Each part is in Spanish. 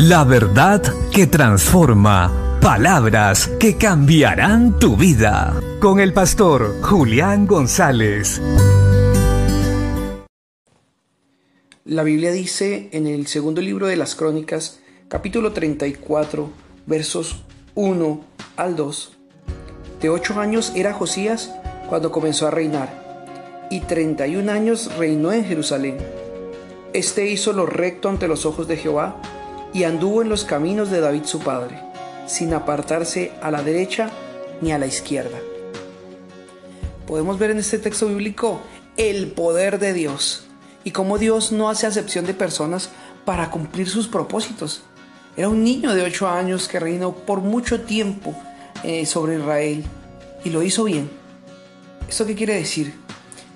La verdad que transforma. Palabras que cambiarán tu vida. Con el pastor Julián González. La Biblia dice en el segundo libro de las Crónicas, capítulo 34, versos 1 al 2. De ocho años era Josías cuando comenzó a reinar, y 31 años reinó en Jerusalén. Este hizo lo recto ante los ojos de Jehová, y anduvo en los caminos de David su padre, sin apartarse a la derecha ni a la izquierda. Podemos ver en este texto bíblico el poder de Dios y cómo Dios no hace acepción de personas para cumplir sus propósitos. Era un niño de ocho años que reinó por mucho tiempo eh, sobre Israel y lo hizo bien. ¿Esto qué quiere decir?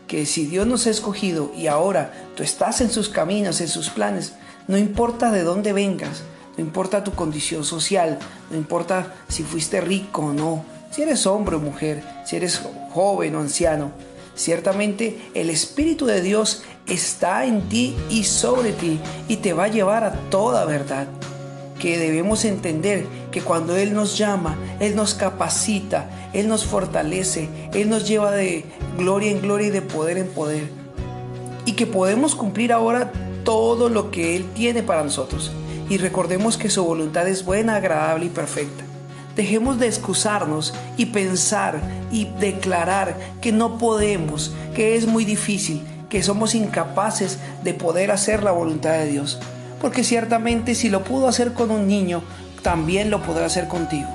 Que si Dios nos ha escogido y ahora tú estás en sus caminos, en sus planes, no importa de dónde vengas, no importa tu condición social, no importa si fuiste rico o no, si eres hombre o mujer, si eres joven o anciano, ciertamente el Espíritu de Dios está en ti y sobre ti y te va a llevar a toda verdad que debemos entender que cuando Él nos llama, Él nos capacita, Él nos fortalece, Él nos lleva de gloria en gloria y de poder en poder. Y que podemos cumplir ahora todo lo que Él tiene para nosotros. Y recordemos que su voluntad es buena, agradable y perfecta. Dejemos de excusarnos y pensar y declarar que no podemos, que es muy difícil, que somos incapaces de poder hacer la voluntad de Dios porque ciertamente si lo pudo hacer con un niño, también lo podrá hacer contigo.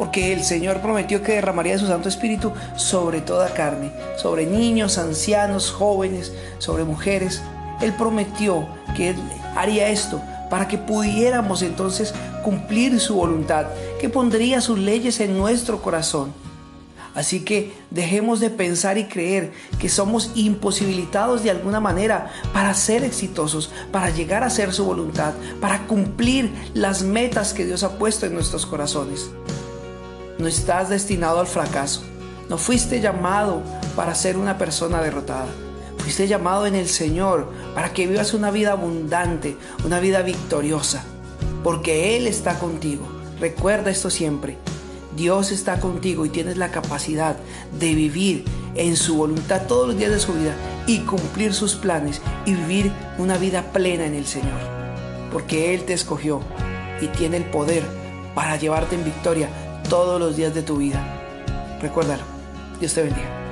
Porque el Señor prometió que derramaría su Santo Espíritu sobre toda carne, sobre niños, ancianos, jóvenes, sobre mujeres. Él prometió que Él haría esto para que pudiéramos entonces cumplir su voluntad, que pondría sus leyes en nuestro corazón Así que dejemos de pensar y creer que somos imposibilitados de alguna manera para ser exitosos, para llegar a hacer su voluntad, para cumplir las metas que Dios ha puesto en nuestros corazones. No estás destinado al fracaso. No fuiste llamado para ser una persona derrotada. Fuiste llamado en el Señor para que vivas una vida abundante, una vida victoriosa, porque Él está contigo. Recuerda esto siempre. Dios está contigo y tienes la capacidad de vivir en su voluntad todos los días de su vida y cumplir sus planes y vivir una vida plena en el Señor. Porque Él te escogió y tiene el poder para llevarte en victoria todos los días de tu vida. Recuérdalo. Dios te bendiga.